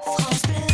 France Bleu.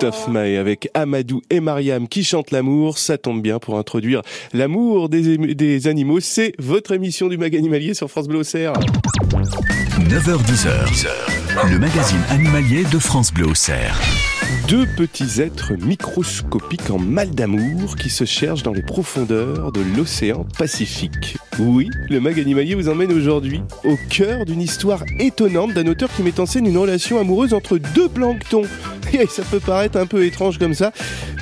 Christophe Maé avec Amadou et Mariam qui chantent l'amour. Ça tombe bien pour introduire l'amour des, des, animaux. C'est votre émission du Mag Animalier sur France Bleu 9h10h, le magazine animalier de France Bleu deux petits êtres microscopiques en mal d'amour qui se cherchent dans les profondeurs de l'océan Pacifique. Oui, le mag animalier vous emmène aujourd'hui au cœur d'une histoire étonnante d'un auteur qui met en scène une relation amoureuse entre deux planctons. Ça peut paraître un peu étrange comme ça,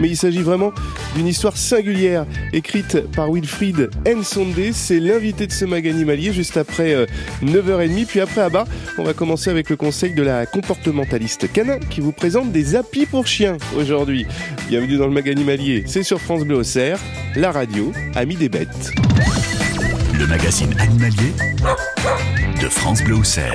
mais il s'agit vraiment d'une histoire singulière, écrite par Wilfried Nsonde. C'est l'invité de ce mag animalier juste après 9h30. Euh, Puis après, à bas, on va commencer avec le conseil de la comportementaliste canin qui vous présente des applis pour chiens aujourd'hui. Bienvenue dans le mag animalier. C'est sur France Bleu Auxerre, la radio, Amis des bêtes. Le magazine animalier de France Bleu Auxerre.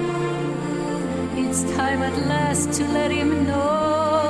It's time at last to let him know.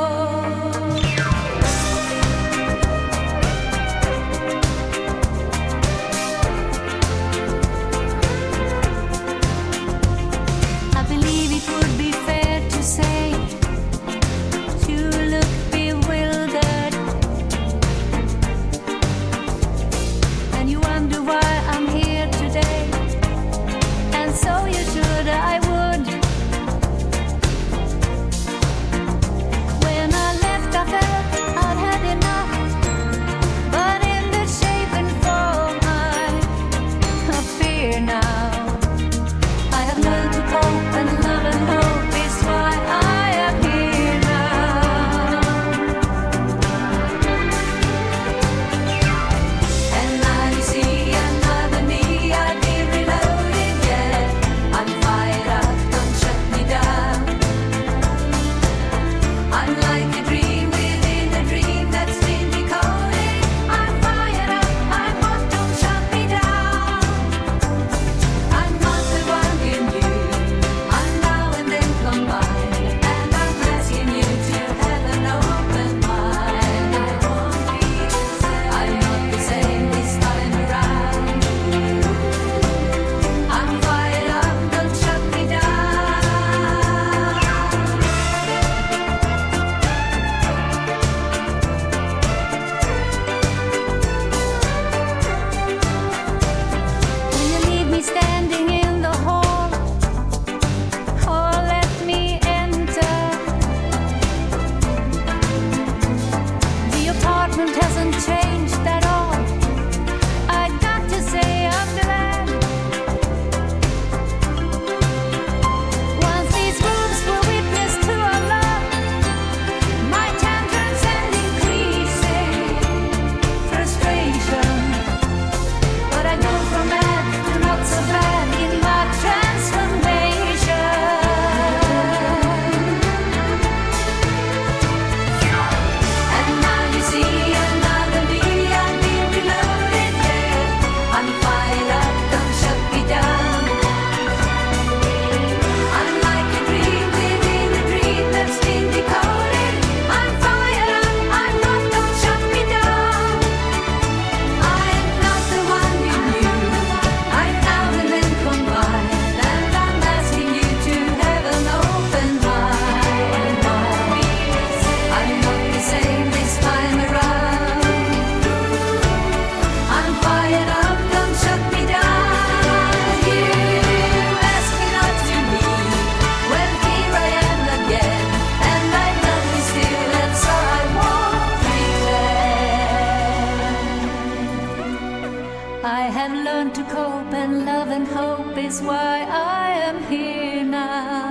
Now.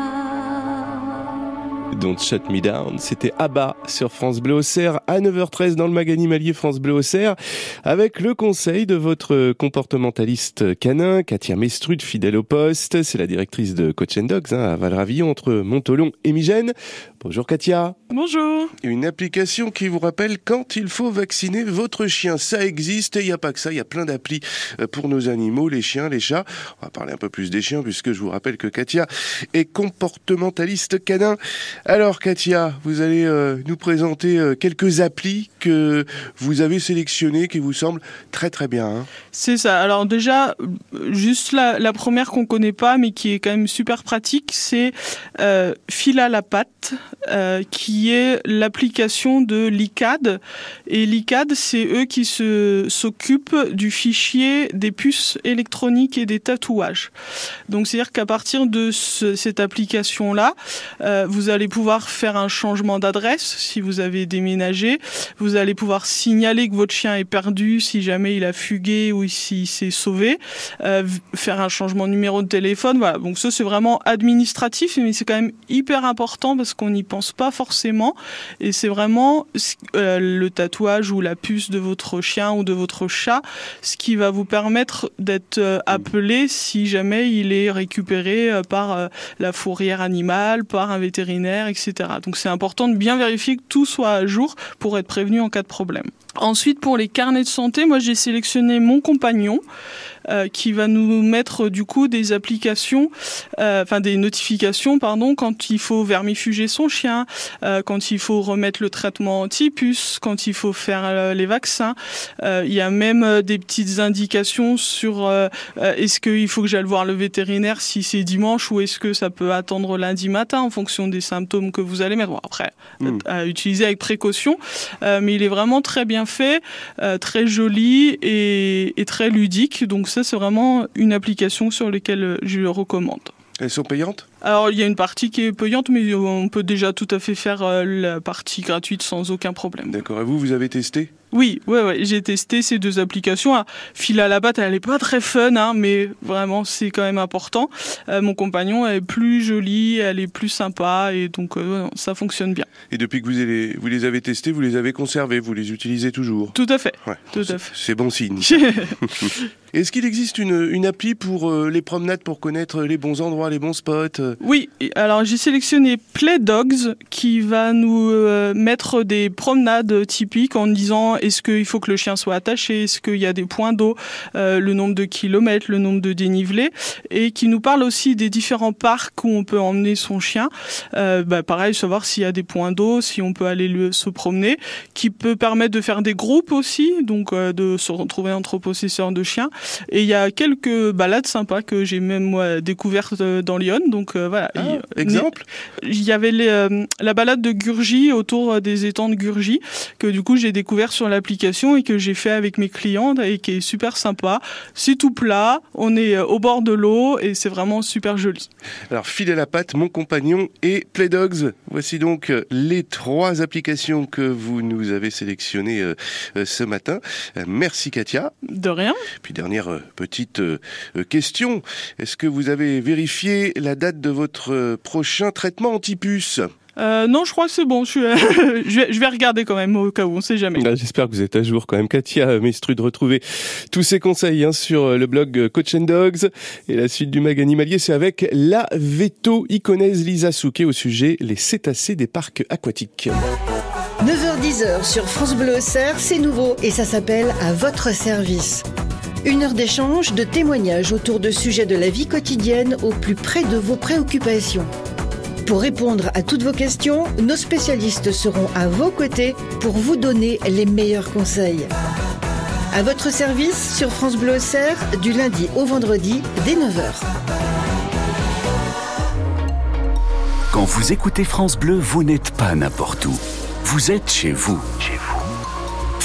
Don't Shut Me Down, c'était Abba sur France Bleu Auxerre à 9h13 dans le Maganimalier France Bleu Auxerre avec le conseil de votre comportementaliste canin Katia Mestrud, fidèle au poste. C'est la directrice de Coach and Dogs hein, à Valravillon entre Montolon et Migène. Bonjour Katia. Bonjour. Une application qui vous rappelle quand il faut vacciner votre chien. Ça existe et il n'y a pas que ça, il y a plein d'applis euh, pour nos animaux, les chiens, les chats. On va parler un peu plus des chiens puisque je vous rappelle que Katia est comportementaliste canin. Alors Katia, vous allez euh, nous présenter euh, quelques applis que vous avez sélectionnées qui vous semblent très très bien. Hein. C'est ça. Alors déjà, juste la, la première qu'on connaît pas mais qui est quand même super pratique, c'est euh, Fila la patte. Euh, qui est l'application de l'ICAD. Et l'ICAD, c'est eux qui s'occupent du fichier des puces électroniques et des tatouages. Donc, c'est-à-dire qu'à partir de ce, cette application-là, euh, vous allez pouvoir faire un changement d'adresse si vous avez déménagé. Vous allez pouvoir signaler que votre chien est perdu si jamais il a fugué ou s'il s'est sauvé. Euh, faire un changement de numéro de téléphone. Voilà. Donc, ça, c'est vraiment administratif, mais c'est quand même hyper important parce qu'on y pense pas forcément. Et c'est vraiment euh, le tatouage ou la puce de votre chien ou de votre chat, ce qui va vous permettre d'être euh, appelé si jamais il est récupéré euh, par la fourrière animale, par un vétérinaire, etc. Donc c'est important de bien vérifier que tout soit à jour pour être prévenu en cas de problème. Ensuite, pour les carnets de santé, moi j'ai sélectionné mon compagnon. Euh, qui va nous mettre du coup des applications, euh, enfin des notifications, pardon, quand il faut vermifuger son chien, euh, quand il faut remettre le traitement anti-puce, quand il faut faire les vaccins. Il y a même des petites indications sur est-ce qu'il faut que j'aille voir le vétérinaire si c'est dimanche ou est-ce que ça peut attendre lundi matin en fonction des symptômes que vous allez mettre. Bon, après, Mm. à utiliser avec précaution, mais il est vraiment très bien fait, très joli et, et très ludique. Donc ça, c'est vraiment une application sur laquelle je le recommande. Elles sont payantes? Alors, il y a une partie qui est payante, mais on peut déjà tout à fait faire euh, la partie gratuite sans aucun problème. D'accord. Et vous, vous avez testé? Oui, ouais, ouais, j'ai testé ces deux applications. Ah, Fil à la batte, elle est pas très fun, hein, mais vraiment, c'est quand même important. Euh, mon compagnon, elle est plus jolie, elle est plus sympa, et donc euh, ça fonctionne bien. Et depuis que vous les, vous les avez testés, vous les avez conservés, vous les utilisez toujours? Tout à fait. Ouais. Tout à fait. C'est bon signe. Est-ce qu'il existe une, une appli pour euh, les promenades pour connaître les bons endroits, les bons spots euh? Oui, alors j'ai sélectionné Play Dogs qui va nous euh, mettre des promenades typiques en disant est-ce qu'il faut que le chien soit attaché, est-ce qu'il y a des points d'eau, euh, le nombre de kilomètres, le nombre de dénivelés, et qui nous parle aussi des différents parcs où on peut emmener son chien. Euh, bah, pareil, savoir s'il y a des points d'eau, si on peut aller le- se promener, qui peut permettre de faire des groupes aussi, donc euh, de se retrouver entre possesseurs de chiens. Et il y a quelques balades sympas que j'ai même moi découvertes euh, dans Lyon, donc euh, voilà. Ah, Exemple? il y avait les, euh, la balade de Gurgi autour des étangs de Gurgi que du coup j'ai découvert sur l'application et que j'ai fait avec mes clients et qui est super sympa. C'est tout plat, on est au bord de l'eau et c'est vraiment super joli. Alors, fil à la patte, mon compagnon et Playdogs. Voici donc les trois applications que vous nous avez sélectionnées ce matin. Merci Katia. De rien. Puis dernière euh, petite euh, euh, question. Est-ce que vous avez vérifié la date de votre prochain traitement anti-puce? Euh, non, je crois que c'est bon. Je, suis, je, vais, je vais regarder quand même au cas où, on sait jamais. Ah, J'espère que vous êtes à jour quand même, Katia Mestru, de retrouver tous ces conseils hein, sur le blog Coach and Dogs. Et la suite du mag animalier, c'est avec la veto iconaise Lisa Souquet au sujet les cétacés des parcs aquatiques. 9h10 sur France Bleu Auxerre, c'est nouveau et ça s'appelle À votre service. Une heure d'échange, de témoignages autour de sujets de la vie quotidienne au plus près de vos préoccupations. Pour répondre à toutes vos questions, nos spécialistes seront à vos côtés pour vous donner les meilleurs conseils. À votre service sur France Bleu Auxerre, du lundi au vendredi dès 9h. Quand vous écoutez France Bleu, vous n'êtes pas n'importe où. Vous êtes. Chez vous.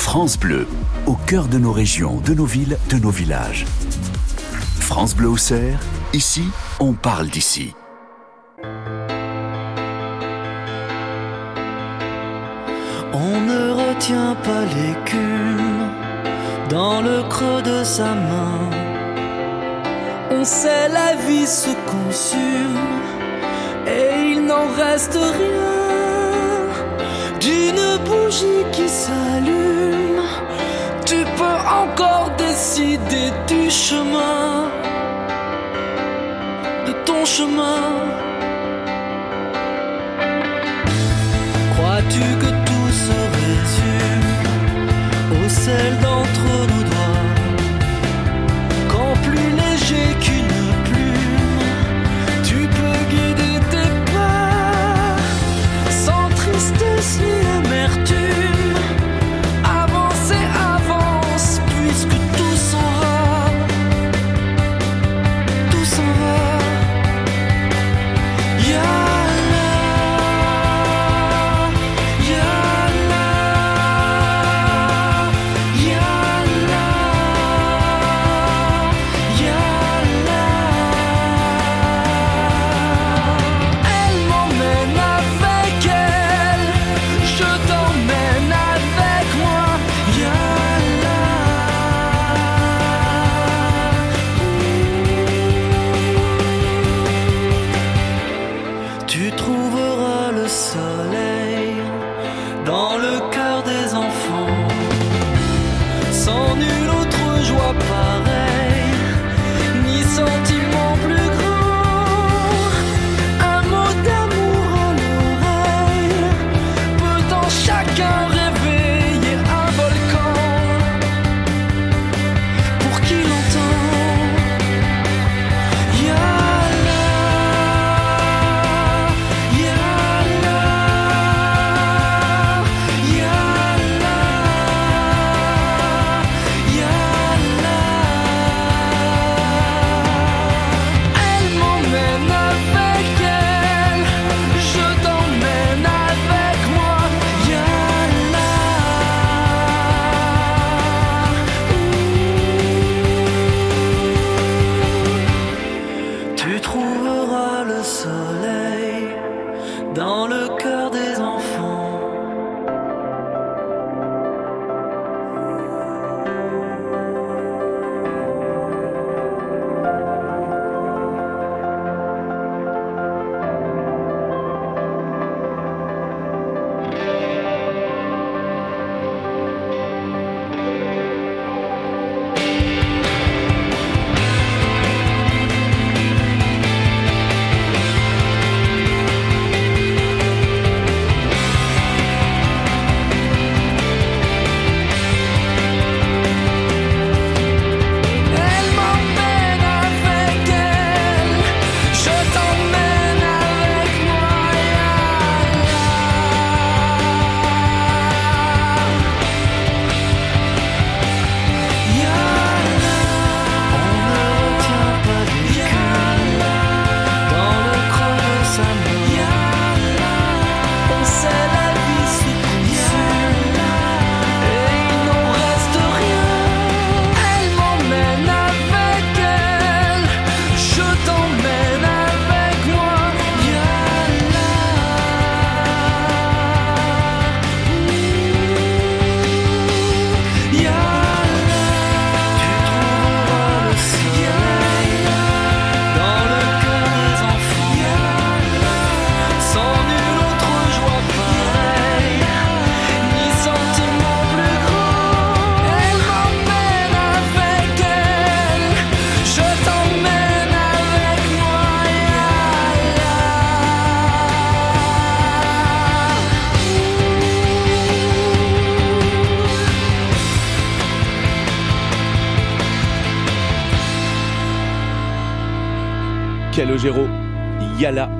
France Bleu, au cœur de nos régions, de nos villes, de nos villages. France Bleu Auxerre, ici, on parle d'ici. On ne retient pas l'écume dans le creux de sa main. On sait la vie se consume et il n'en reste rien d'une bougie qui s'allume. Tu peux encore décider du chemin, de ton chemin. Crois-tu que tout se résume au sel d'entre nos doigts Quand plus léger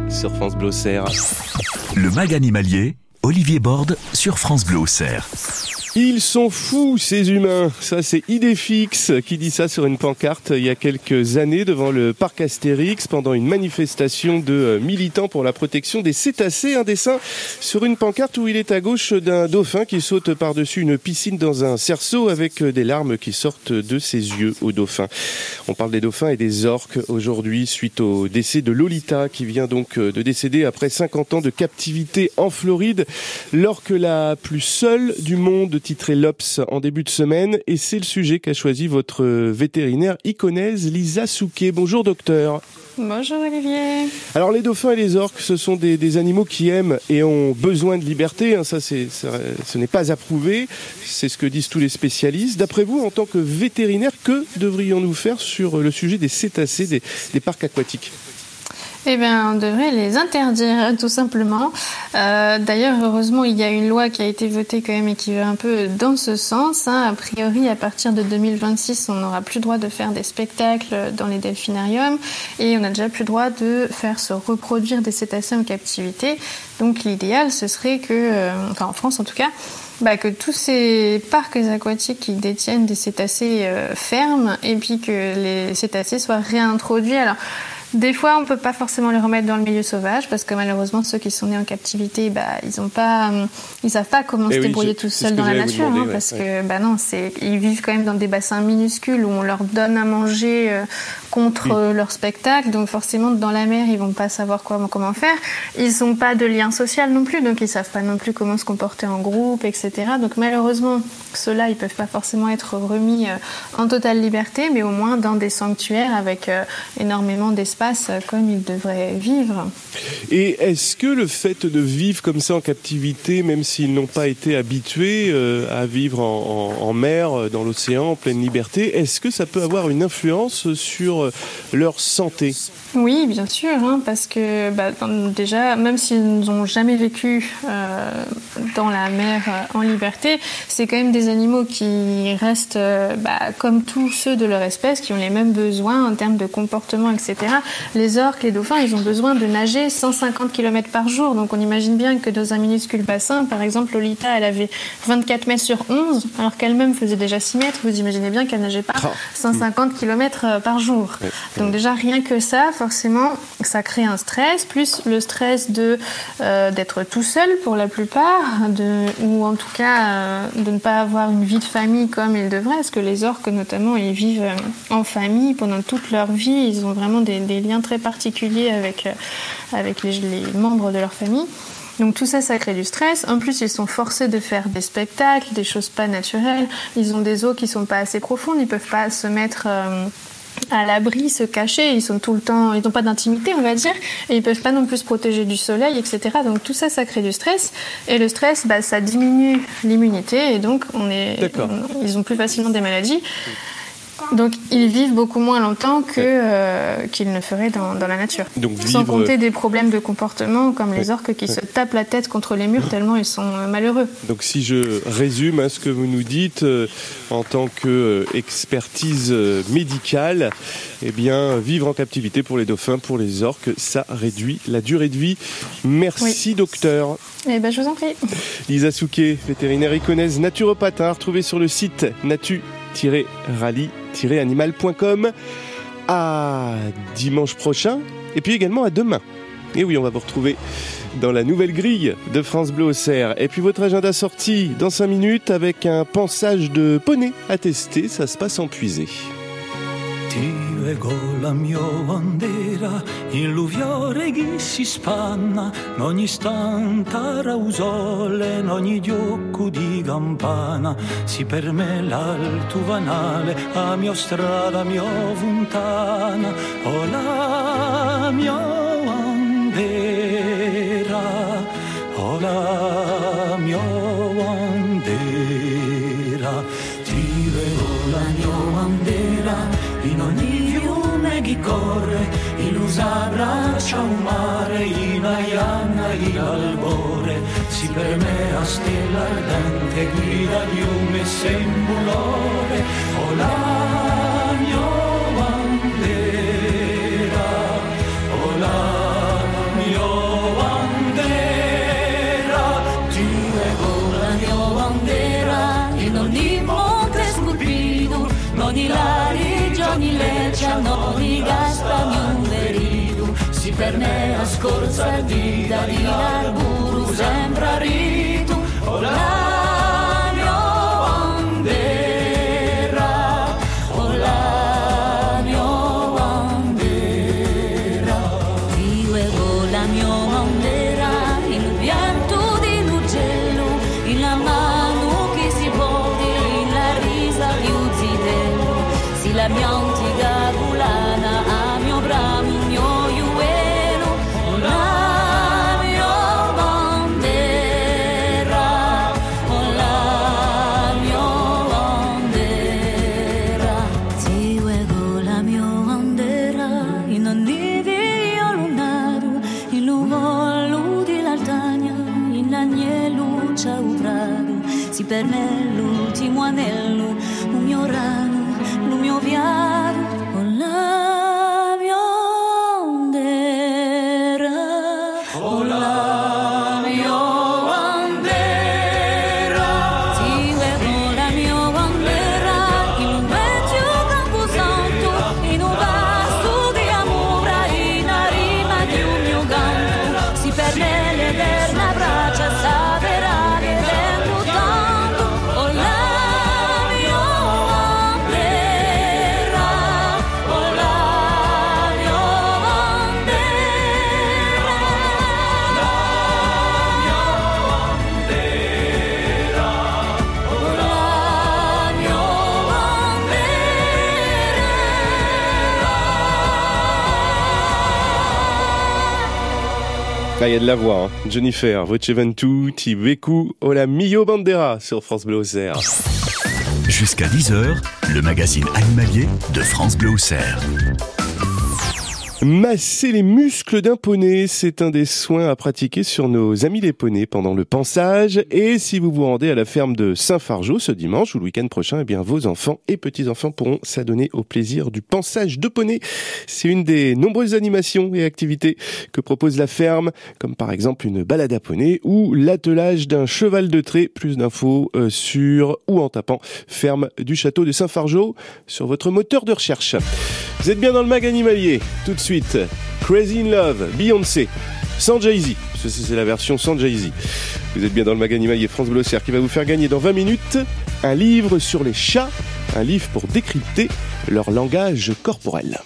Sur France. Le mag animalier, Olivier Borde sur France Bleu. Ils sont fous, ces humains. Ça, c'est Idéfix qui dit ça sur une pancarte il y a quelques années devant le parc Astérix pendant une manifestation de euh, militants pour la protection des cétacés. Un dessin sur une pancarte où il est à gauche d'un dauphin qui saute par-dessus une piscine dans un cerceau avec euh, des larmes qui sortent de ses yeux au dauphin. On parle des dauphins et des orques aujourd'hui suite au décès de Lolita qui vient donc euh, de décéder après 50 ans de captivité en Floride. L'orque la plus seule du monde titré L'Obs en début de semaine et c'est le sujet qu'a choisi votre vétérinaire iconaise Lisa Souquet. Bonjour docteur. Bonjour Olivier. Alors les dauphins et les orques, ce sont des, des animaux qui aiment et ont besoin de liberté. hein, ça, c'est, ça- ce n'est pas approuvé. C'est ce que disent tous les spécialistes. D'après vous, en tant que vétérinaire, que devrions-nous faire sur le sujet des cétacés, des, des parcs aquatiques? Eh bien, on devrait les interdire, tout simplement. Euh, D'ailleurs, heureusement, il y a une loi qui a été votée quand même et qui va un peu dans ce sens. hein. A priori, à partir de 2026, on n'aura plus le droit de faire des spectacles dans les delphinariums et on n'a déjà plus le droit de faire se reproduire des cétacés en captivité. Donc, l'idéal, ce serait que, euh, enfin en France en tout cas, bah, que tous ces parcs aquatiques qui détiennent des cétacés euh, ferment et puis que les cétacés soient réintroduits. Alors, des fois, on peut pas forcément les remettre dans le milieu sauvage parce que malheureusement, ceux qui sont nés en captivité, bah, ils ont pas, hum, ils savent pas comment Eh se oui, débrouiller tout seuls dans la nature, demander, hein, ouais, parce ouais. que bah non, c'est, ils vivent quand même dans des bassins minuscules où on leur donne à manger euh, contre euh, leur spectacle, donc forcément dans la mer, ils vont pas savoir comment comment faire. Ils ont pas de lien social non plus, donc ils savent pas non plus comment se comporter en groupe, etc. Donc malheureusement, ceux-là, ils peuvent pas forcément être remis euh, en totale liberté, mais au moins dans des sanctuaires avec euh, énormément d'espace comme ils devraient vivre. Et est-ce que le fait de vivre comme ça en captivité, même s'ils n'ont pas été habitués euh, à vivre en, en- en mer, euh, dans l'océan, en pleine liberté, est-ce que ça peut avoir une influence sur euh, leur santé? Oui, bien sûr, hein, parce que bah, déjà, même s'ils n'ont jamais vécu euh, dans la mer en liberté, c'est quand même des animaux qui restent euh, bah, comme tous ceux de leur espèce, qui ont les mêmes besoins en termes de comportement, etc. Les orques, les dauphins, ils ont besoin de nager 150 km par jour, donc on imagine bien que dans un minuscule bassin, par exemple, Lolita, elle avait 24 mètres sur 11, alors qu'elle-même faisait déjà 6 mètres, vous imaginez bien qu'elle nageait pas Ah. 150 km par jour. Donc déjà rien que ça, forcément, ça crée un stress, plus le stress de euh, d'être tout seul pour la plupart, de, ou en tout cas euh, de ne pas avoir une vie de famille comme ils devraient, parce que les orques notamment, ils vivent euh, en famille pendant toute leur vie, ils ont vraiment des, des liens très particuliers avec, euh, avec les, les membres de leur famille. Donc tout ça, ça crée du stress. En plus, ils sont forcés de faire des spectacles, des choses pas naturelles. Ils ont des eaux qui sont pas assez profondes. Ils peuvent pas se mettre euh, à l'abri, se cacher. Ils sont tout le temps, ils n'ont pas d'intimité, on va dire, et ils peuvent pas non plus se protéger du soleil, etc. Donc tout ça, ça crée du stress. Et le stress, bah, ça diminue l'immunité, et donc on est, on- ils ont plus facilement des maladies. Donc ils vivent beaucoup moins longtemps que euh, qu'ils ne feraient dans, dans la nature. Donc Sans vivre- compter des problèmes de comportement comme les orques qui se tapent la tête contre les murs tellement ils sont euh, malheureux. Donc si je résume hein, ce que vous nous dites euh, en tant qu'expertise médicale, eh bien vivre en captivité pour les dauphins, pour les orques, ça réduit la durée de vie. Merci docteur. Eh ben je vous en prie. Lisa Souquet, vétérinaire iconaise naturopathe, hein, retrouvée sur le site natu-rally-animal.com. À dimanche prochain et puis également à demain. Et oui, on va vous retrouver dans la nouvelle grille de France Bleu au Cerf. Et puis votre agenda sorti dans 5 minutes avec un pansage de poney à tester. Ça se passe en puisée. Ti leggo la mia bandera, in l'uviore che si spanna, in ogni istante rausole, in ogni diocco di campana, si per me l'alto vanale, a mia strada, mia fontana, o la mia bandera, o la mia bandera, ricorre, illusa abbraccia un mare, in aianna il albore, si permea stella ardente, guida di un messembulore, olare. Per me a scorza di da Il y a de la voix. Hein. Jennifer, Voce Ventu, Tibeku, Ola Mio Bandera sur France Bleu. Jusqu'à 10h, le magazine animalier de France Bleu. Masser les muscles d'un poney, c'est un des soins à pratiquer sur nos amis les poneys pendant le pansage. Et si vous vous rendez à la ferme de Saint-Fargeau ce dimanche ou le week-end prochain, eh bien vos enfants et petits-enfants pourront s'adonner au plaisir du pansage de poney. C'est une des nombreuses animations et activités que propose la ferme, comme par exemple une balade à poney ou l'attelage d'un cheval de trait. Plus d'infos euh, sur ou en tapant ferme du château de Saint-Fargeau sur votre moteur de recherche. Vous êtes bien dans le mag animalier. Suite, Crazy in Love, Beyoncé, sans Jay-Z. C'est la version sans Jay-Z. Vous êtes bien dans le mag animalier France Auxerre qui va vous faire gagner dans 20 minutes un livre sur les chats, un livre pour décrypter leur langage corporel.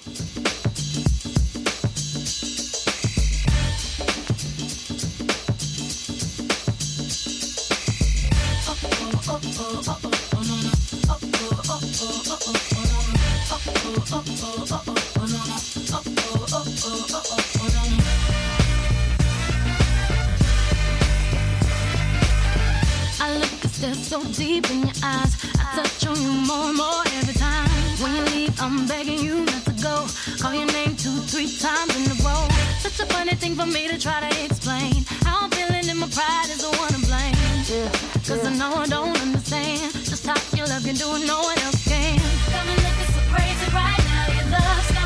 Stare so deep in your eyes. I touch on you more and more every time. When you leave, I'm begging you not to go. Call your name two, three times in a row. Such a funny thing for me to try to explain. How I'm feeling and my pride is the one to blame. Yeah, Cause I know I don't understand just how your love can do it, no one else can. Got me looking so crazy right now. Your love's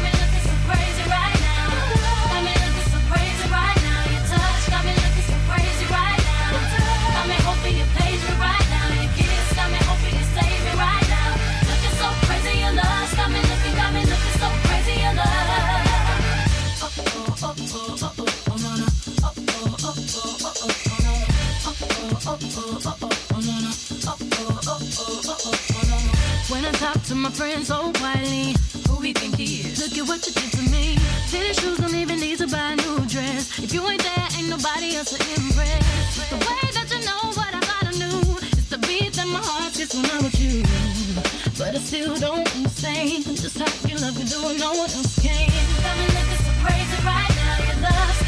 to my friends oh, so quietly, who we think he is? Look at what you did to me. Tennis shoes don't even need to buy a new dress. If you ain't there, ain't nobody else to impress. The way that you know what I thought I knew is the beat that my heart gets when I'm with you. But I still don't understand just how your love can do it, no one else can. Got me looking so crazy right now. Your love's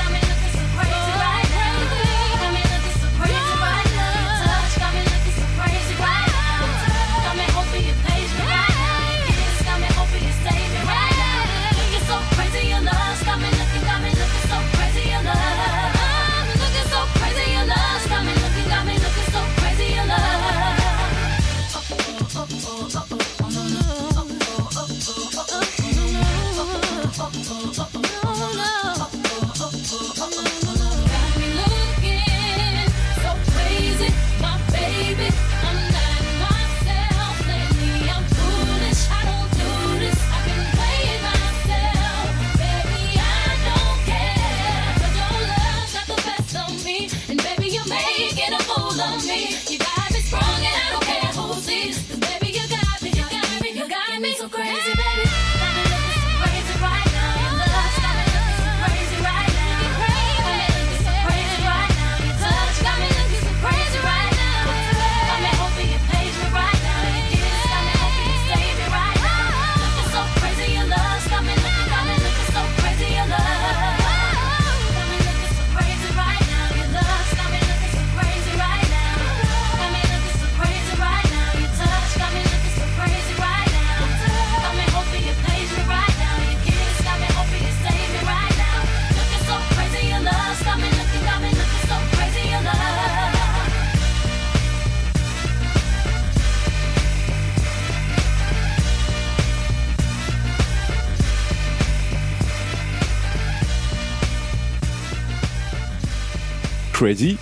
Crazy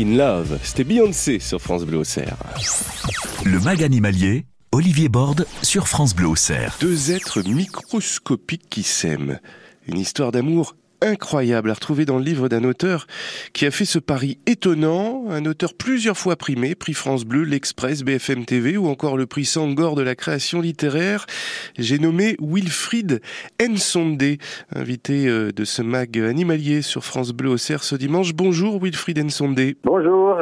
in Love. C'était Beyoncé sur France Bleu Auxerre. Le mag animalier, Olivier Borde sur France Bleu Auxerre. Deux êtres microscopiques qui s'aiment. Une histoire d'amour incroyable à retrouver dans le livre d'un auteur qui a fait ce pari étonnant, un auteur plusieurs fois primé, prix France Bleu, l'Express, BFM TV ou encore le prix Sangor de la création littéraire. J'ai nommé Wilfried Nsonde, invité euh, de ce mag animalier sur France Bleu au Cerf ce dimanche. Bonjour Wilfried Nsonde. Bonjour.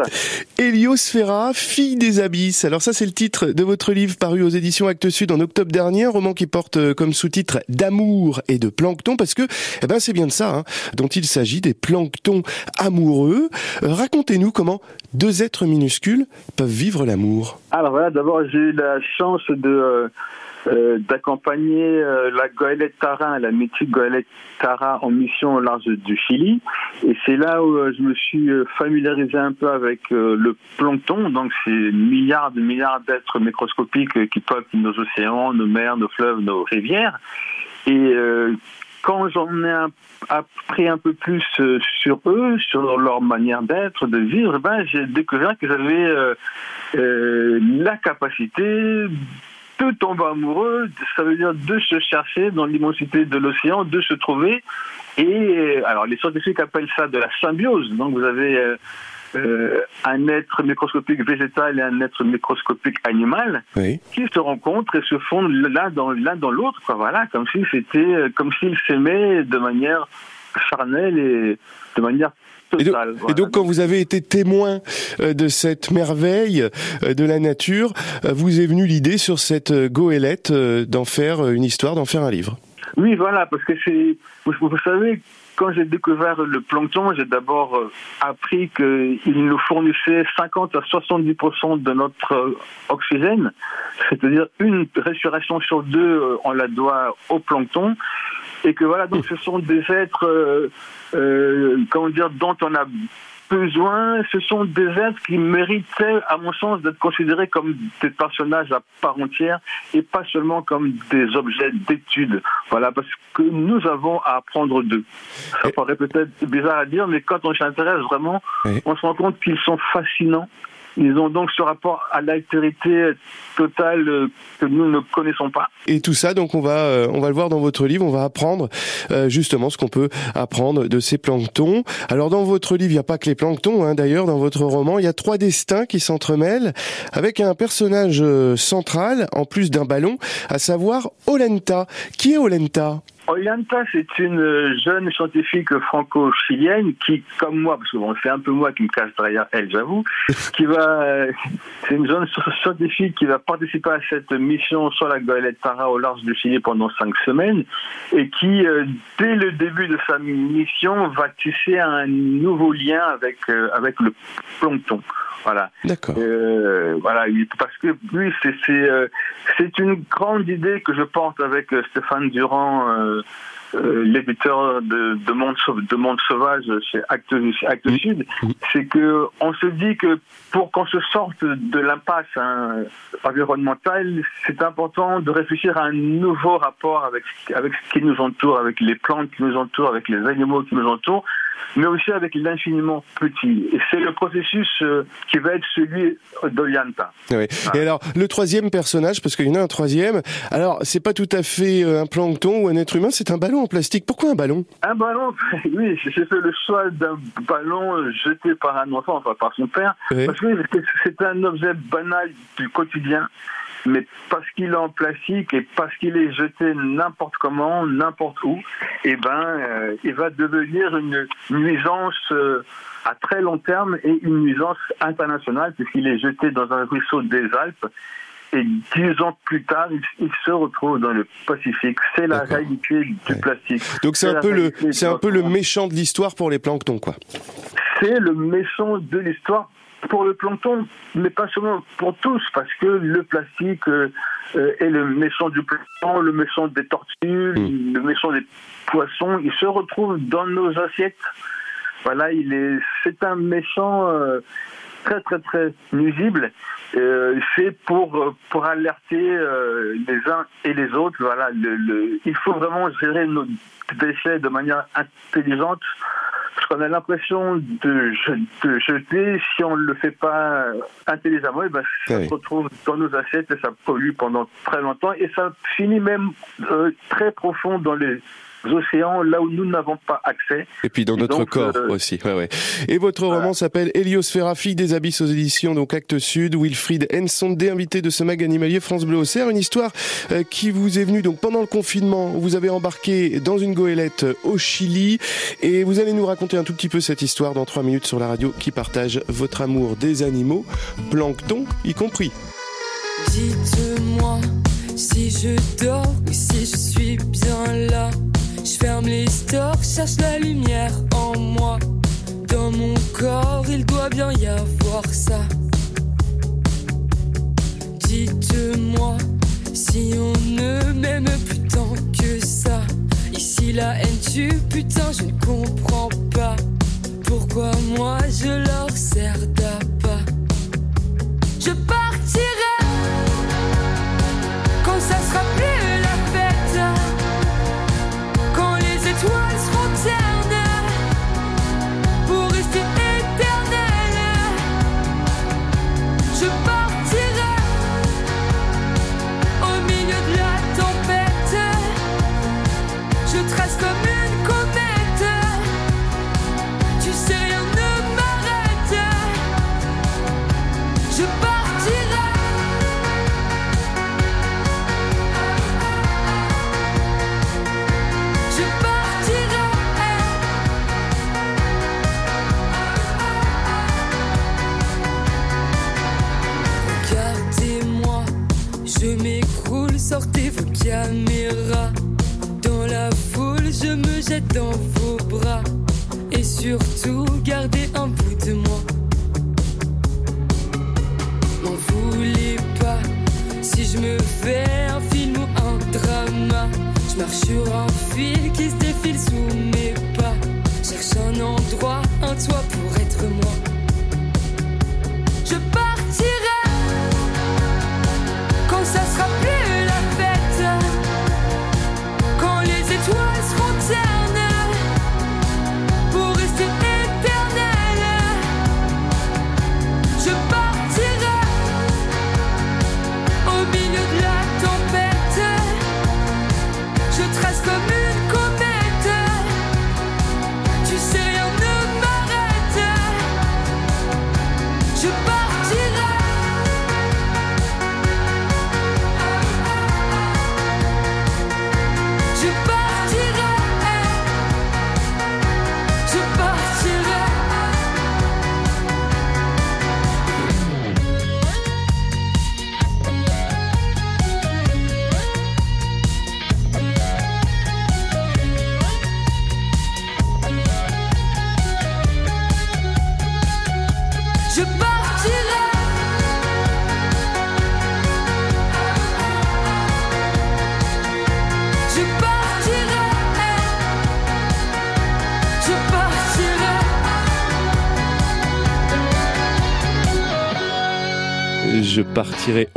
Héliosphéra, fille des abysses. Alors ça c'est le titre de votre livre paru aux éditions Actes Sud en octobre dernier, un roman qui porte euh, comme sous-titre d'amour et de plancton parce que eh ben c'est bien de ça hein, dont il s'agit, des planctons amoureux. Euh, Racontez-nous comment deux êtres minuscules peuvent vivre l'amour. Alors voilà, d'abord j'ai eu la chance de euh, euh, d'accompagner la goélette Tara, la mythique goélette Tara en mission au large du Chili. Et c'est là où je me suis familiarisé un peu avec le plancton, donc ces milliards de milliards d'êtres microscopiques qui peuplent nos océans, nos mers, nos fleuves, nos rivières. Et quand j'en ai appris un peu plus euh, sur eux, sur leur manière d'être, de vivre, ben, j'ai découvert qu'ils avaient euh, euh, la capacité de tomber amoureux, ça veut dire de se chercher dans l'immensité de l'océan, de se trouver. Et euh, alors les scientifiques appellent ça de la symbiose. Donc vous avez un être microscopique végétal et un être microscopique animal Oui. qui se rencontrent et se fondent l'un dans l'un dans l'autre. Quoi, voilà, comme si c'était, euh, comme s'ils s'aimaient de manière charnelle et de manière Et donc, totale. et donc, quand vous avez été témoin euh, de cette merveille euh, de la nature, euh, vous est venue l'idée sur cette euh, goélette euh, d'en faire euh, une histoire, d'en faire un livre. Oui, voilà, parce que c'est, vous, vous savez, quand j'ai découvert le plancton, j'ai d'abord euh, appris qu'il nous fournissait 50 à 70% de notre euh, oxygène, c'est-à-dire une respiration sur deux, euh, on la doit au plancton, et que voilà, donc ce sont des êtres, euh, comment dire, dont on a besoin, ce sont des êtres qui méritaient, à mon sens, d'être considérés comme des personnages à part entière et pas seulement comme des objets d'étude. Voilà, parce que nous avons à apprendre d'eux. Ça paraît peut-être bizarre à dire, mais quand on s'y intéresse vraiment, Oui. on se rend compte qu'ils sont fascinants. Ils ont donc ce rapport à l'altérité totale euh, que nous ne connaissons pas. Et tout ça, donc, on va, euh, on va le voir dans votre livre. On va apprendre euh, justement ce qu'on peut apprendre de ces planctons. Alors, dans votre livre, il n'y a pas que les planctons. Hein, D'ailleurs, dans votre roman, il y a trois destins qui s'entremêlent avec un personnage central, en plus d'un ballon, à savoir Olenta. Qui est Olenta? Ollanta, c'est une euh, jeune scientifique franco-chilienne qui, comme moi, parce que bon, c'est un peu moi qui me cache derrière elle, j'avoue, qui va, euh, c'est une jeune scientifique qui va participer à cette mission sur la Tara au large du Chili pendant cinq semaines et qui, euh, dès le début de sa mission, va tisser un nouveau lien avec euh, avec le plancton. Voilà. D'accord. Euh, voilà, parce que oui, c'est c'est euh, c'est une grande idée que je porte avec Stéphane Durand, l'éditeur de, de Monde Sau- de Monde Sauvage chez Actes chez Actes Sud, c'est que on se dit que pour qu'on se sorte de l'impasse hein, environnementale, c'est important de réfléchir à un nouveau rapport avec avec ce qui nous entoure, avec les plantes qui nous entourent, avec les animaux qui nous entourent mais aussi avec l'infiniment petit. Et c'est le processus euh, qui va être celui d'Olianta. Oui. Et alors, le troisième personnage, parce qu'il y en a un troisième, alors, c'est pas tout à fait euh, un plancton ou un être humain, c'est un ballon en plastique. Pourquoi un ballon? Un ballon, oui, j'ai fait le choix d'un ballon euh, jeté par un enfant, enfin par son père, Oui. parce que c'est- c'est un objet banal du quotidien. Mais parce qu'il est en plastique et parce qu'il est jeté n'importe comment, n'importe où, eh ben, euh, il va devenir une nuisance euh, à très long terme et une nuisance internationale puisqu'il est jeté dans un ruisseau des Alpes. Et dix ans plus tard, il, il se retrouve dans le Pacifique. C'est la réalité du Ouais. plastique. Donc c'est un peu le, c'est un peu le méchant de l'histoire pour les planctons, quoi. c'est le méchant de l'histoire pour le plancton, mais pas seulement pour tous, parce que le plastique euh, euh, est le méchant du plancton, le méchant des tortues, Mm. le méchant des poissons. Il se retrouve dans nos assiettes. Voilà, il est, c'est un méchant euh, très très très nuisible. Euh, c'est pour pour alerter euh, les uns et les autres. Voilà, le, le- il faut vraiment gérer nos déchets de manière intelligente. Parce qu'on a l'impression de, de jeter, si on ne le fait pas intelligemment, et ben, ça oui. se retrouve dans nos assiettes et ça pollue pendant très longtemps et ça finit même euh, très profond dans les océans, là où nous n'avons pas accès. Et puis dans Et notre donc, corps euh, aussi. Ouais, ouais. Et votre roman s'appelle Héliosphéra, fille des abysses aux éditions, donc Actes Sud. Wilfried Nsonde, invité de ce mag animalier France Bleu Auxerre. Une histoire euh, qui vous est venue donc pendant le confinement. Vous avez embarqué dans une goélette euh, au Chili et vous allez nous raconter un tout petit peu cette histoire dans trois minutes sur la radio qui partage votre amour des animaux, plancton y compris. Dites-moi si je dors ou si je suis bien là. Je ferme les stores, cherche la lumière en moi. Dans mon corps, il doit bien y avoir ça. Dites-moi si on ne m'aime plus tant que ça. Ici la haine tue, putain, je ne comprends pas. Pourquoi moi je leur sers d'appât? Je partirai quand ça sera plus dans vos bras. Et surtout, gardez un bout de moi. M'en voulez pas si je me fais un film ou un drama. Je marche sur un fil qui se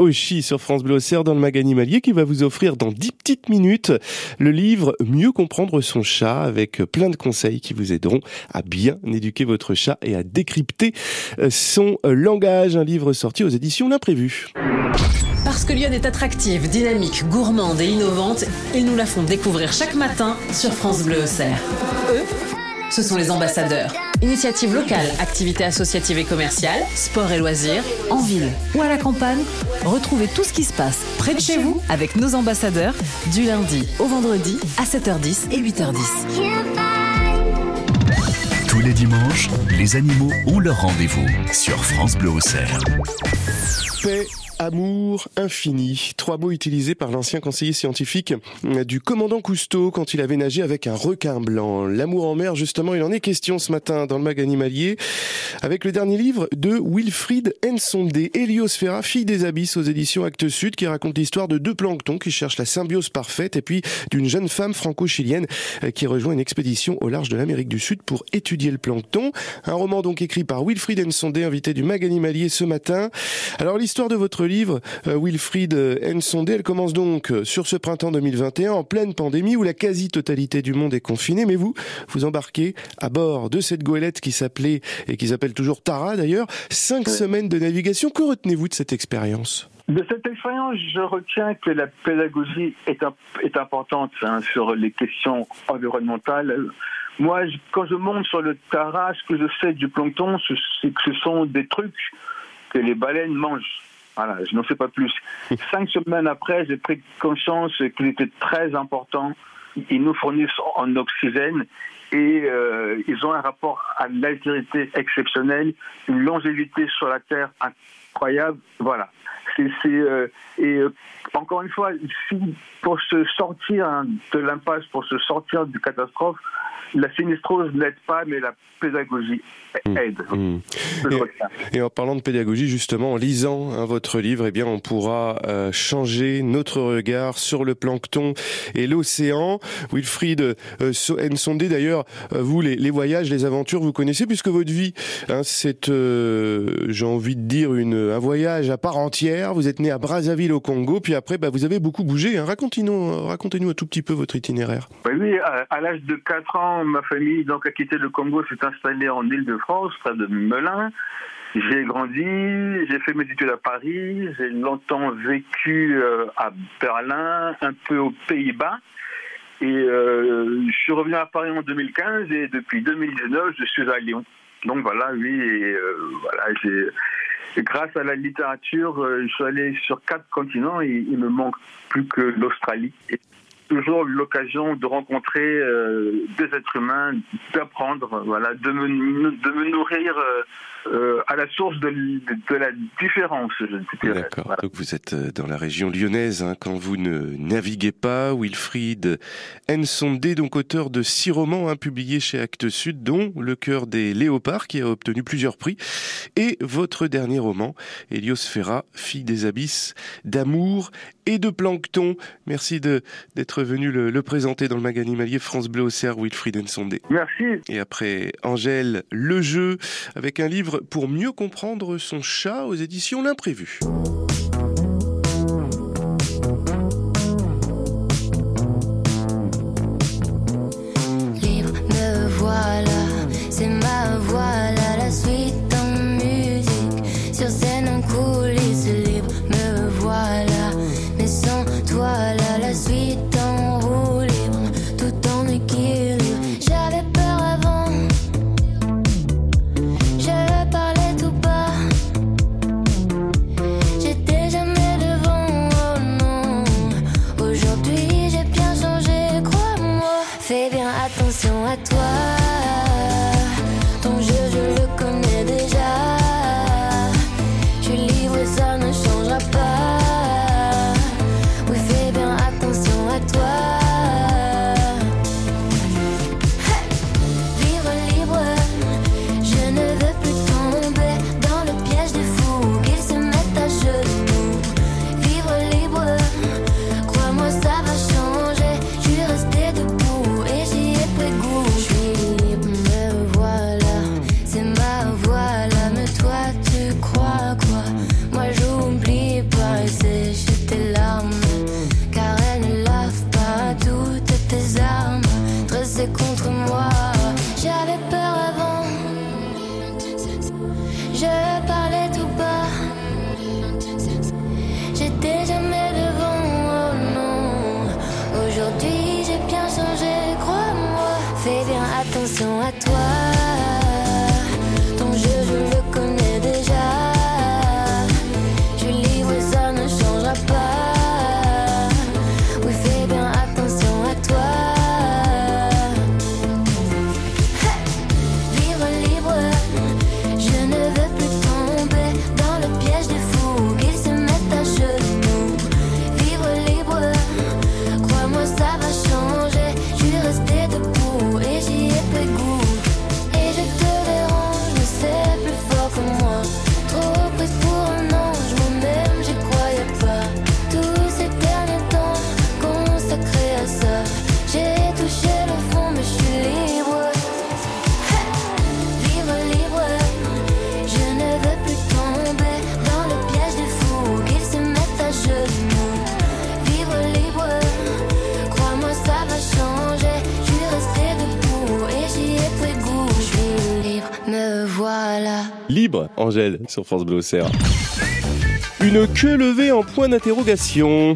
Oshi sur France Bleu dans le mag animalier qui va vous offrir dans 10 petites minutes le livre Mieux comprendre son chat avec plein de conseils qui vous aideront à bien éduquer votre chat et à décrypter euh, son euh, langage. Un livre sorti aux éditions L'Imprévu. Parce que Lyon est attractive, dynamique, gourmande et innovante, ils nous la font découvrir chaque matin sur France Bleu Auxerre. Eux, ce sont les ambassadeurs. Initiatives locales, activités associatives et commerciales, sport et loisirs, en ville ou à la campagne, retrouvez tout ce qui se passe près de chez vous avec nos ambassadeurs du lundi au vendredi à 7h10 et 8h10. Tous les dimanches, les animaux ont leur rendez-vous sur France Bleu Auxerre. Paix, amour, infini. Trois mots utilisés par l'ancien conseiller scientifique euh, du commandant Cousteau quand il avait nagé avec un requin blanc. L'amour en mer, justement, il en est question ce matin dans le mag animalier avec le dernier livre de Wilfried Nsonde, Héliosphéra, fille des abysses aux éditions Actes Sud qui raconte l'histoire de deux planctons qui cherchent la symbiose parfaite et puis d'une jeune femme franco-chilienne euh, qui rejoint une expédition au large de l'Amérique du Sud pour étudier le plancton. Un roman donc écrit par Wilfried Nsonde, invité du mag animalier ce matin. Alors l'histoire de votre livre euh, Wilfried Nsondé. Elle commence donc sur ce printemps 2021 en pleine pandémie où la quasi-totalité du monde est confinée. Mais vous, vous embarquez à bord de cette goélette qui s'appelait et qui s'appelle toujours Tara d'ailleurs. Cinq semaines de navigation. Que retenez-vous de cette expérience? De cette expérience, je retiens que la pédagogie est, importante hein, sur les questions environnementales. Moi, je- quand je monte sur le Tara, ce que je sais du plancton, ce- c'est que ce sont des trucs que les baleines mangent. Voilà, je n'en sais pas plus. Cinq semaines après, j'ai pris conscience qu'ils étaient très importants. Ils nous fournissent en oxygène et euh, ils ont un rapport à l'altérité exceptionnelle, une longévité sur la Terre incroyable. Voilà. C'est, euh, et euh, encore une fois, pour se sortir hein, de l'impasse, pour se sortir du catastrophe, la sinistrose n'aide pas, mais la pédagogie aide. Je Et, en parlant de pédagogie, justement, en lisant hein, votre livre, eh bien, on pourra euh, changer notre regard sur le plancton et l'océan. Wilfried euh, So- Nsondé, d'ailleurs, vous, les, les voyages, les aventures, vous connaissez puisque votre vie, hein, c'est, j'ai envie de dire, une, un voyage à part entière. Vous êtes né à Brazzaville au Congo, puis après, bah, vous avez beaucoup bougé. Hein. Racontez-nous, racontez-nous un tout petit peu votre itinéraire. Oui, oui, à, à l'âge de 4 ans, ma famille donc, a quitté le Congo, s'est installée en Île-de-France, près de Melun. J'ai grandi, j'ai fait mes études à Paris, j'ai longtemps vécu euh, à Berlin, un peu aux Pays-Bas. Et euh, je suis revenu à Paris en 2015 et depuis 2019, je suis à Lyon. Donc voilà, oui, et euh, voilà, j'ai. Grâce à la littérature, euh, je suis allé sur quatre continents et il me manque plus que l'Australie. Toujours l'occasion de rencontrer euh, des êtres humains, d'apprendre, voilà, de me, de me nourrir euh, à la source de, de la différence, je. D'accord. Donc vous êtes euh, dans la région lyonnaise hein, quand vous ne naviguez pas. Wilfried Nsondé, donc auteur de six romans hein, publiés chez Actes Sud, dont Le cœur des léopards qui a obtenu plusieurs prix, et votre dernier roman, Héliosphéra, fille des abysses, d'amour et de plancton. Merci d'être venu le, le présenter dans le mag animalier France Bleu Auxerre, Wilfried Nsondé. Merci. Et après Angèle, le jeu, avec un livre pour mieux comprendre son chat aux éditions L'Imprévu. Angèle, sur France Bleu Auxerre. Une queue levée en point d'interrogation.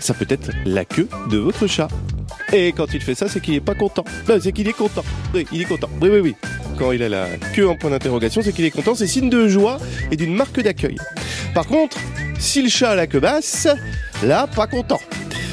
Ça peut être la queue de votre chat. Et quand il fait ça, c'est qu'il est pas content. Non, c'est qu'il est content. Oui, il est content. Oui, oui, oui. Quand il a la queue en point d'interrogation, c'est qu'il est content. C'est signe de joie et d'une marque d'accueil. Par contre, si le chat a la queue basse, là, pas content.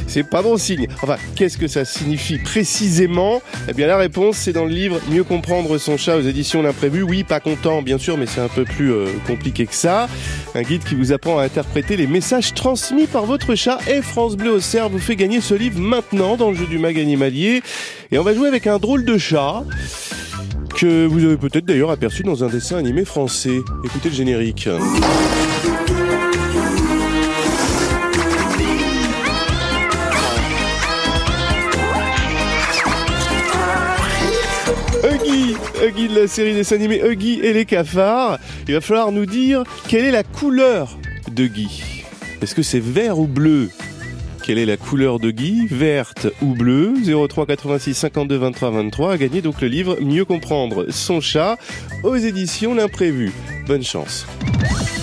C'est pas bon signe. Enfin, qu'est-ce que ça signifie précisément? Eh bien, la réponse, c'est dans le livre Mieux comprendre son chat aux éditions L'Imprévu. Oui, pas content, bien sûr, mais c'est un peu plus euh, compliqué que ça. Un guide qui vous apprend à interpréter les messages transmis par votre chat. Et France Bleu au cerf vous fait gagner ce livre maintenant dans le jeu du mag animalier. Et on va jouer avec un drôle de chat que vous avez peut-être d'ailleurs aperçu dans un dessin animé français. Écoutez le générique. Huggy, de la série des animés Huggy et les cafards. Il va falloir nous dire quelle est la couleur de Guy. Est-ce que c'est vert ou bleu? Quelle est la couleur de Guy? Verte ou bleue? 03 86 52 23 23 a gagné donc le livre Mieux comprendre son chat aux éditions L'Imprévu. Bonne chance.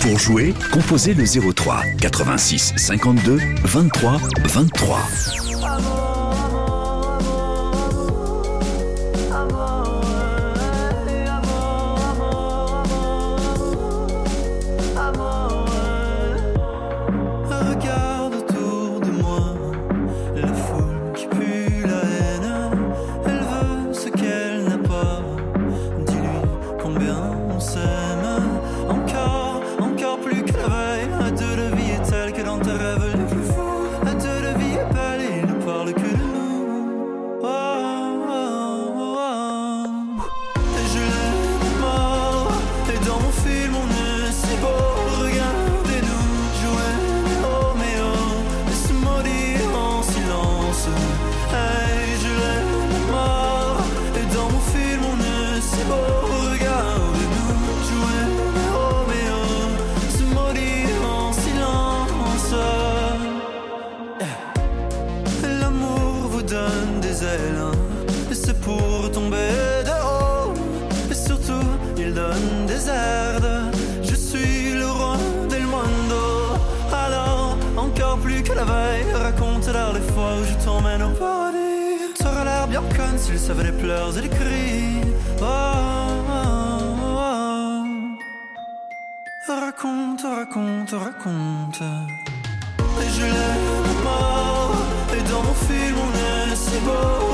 Pour jouer, composez le 03 86 52 23 23. Je t'emmène au paradis. T'aurais l'air bien conne s'il savait les pleurs et les cris. Oh, oh, oh. Raconte, raconte, raconte. Et je l'aime mort Et dans mon film on est si beau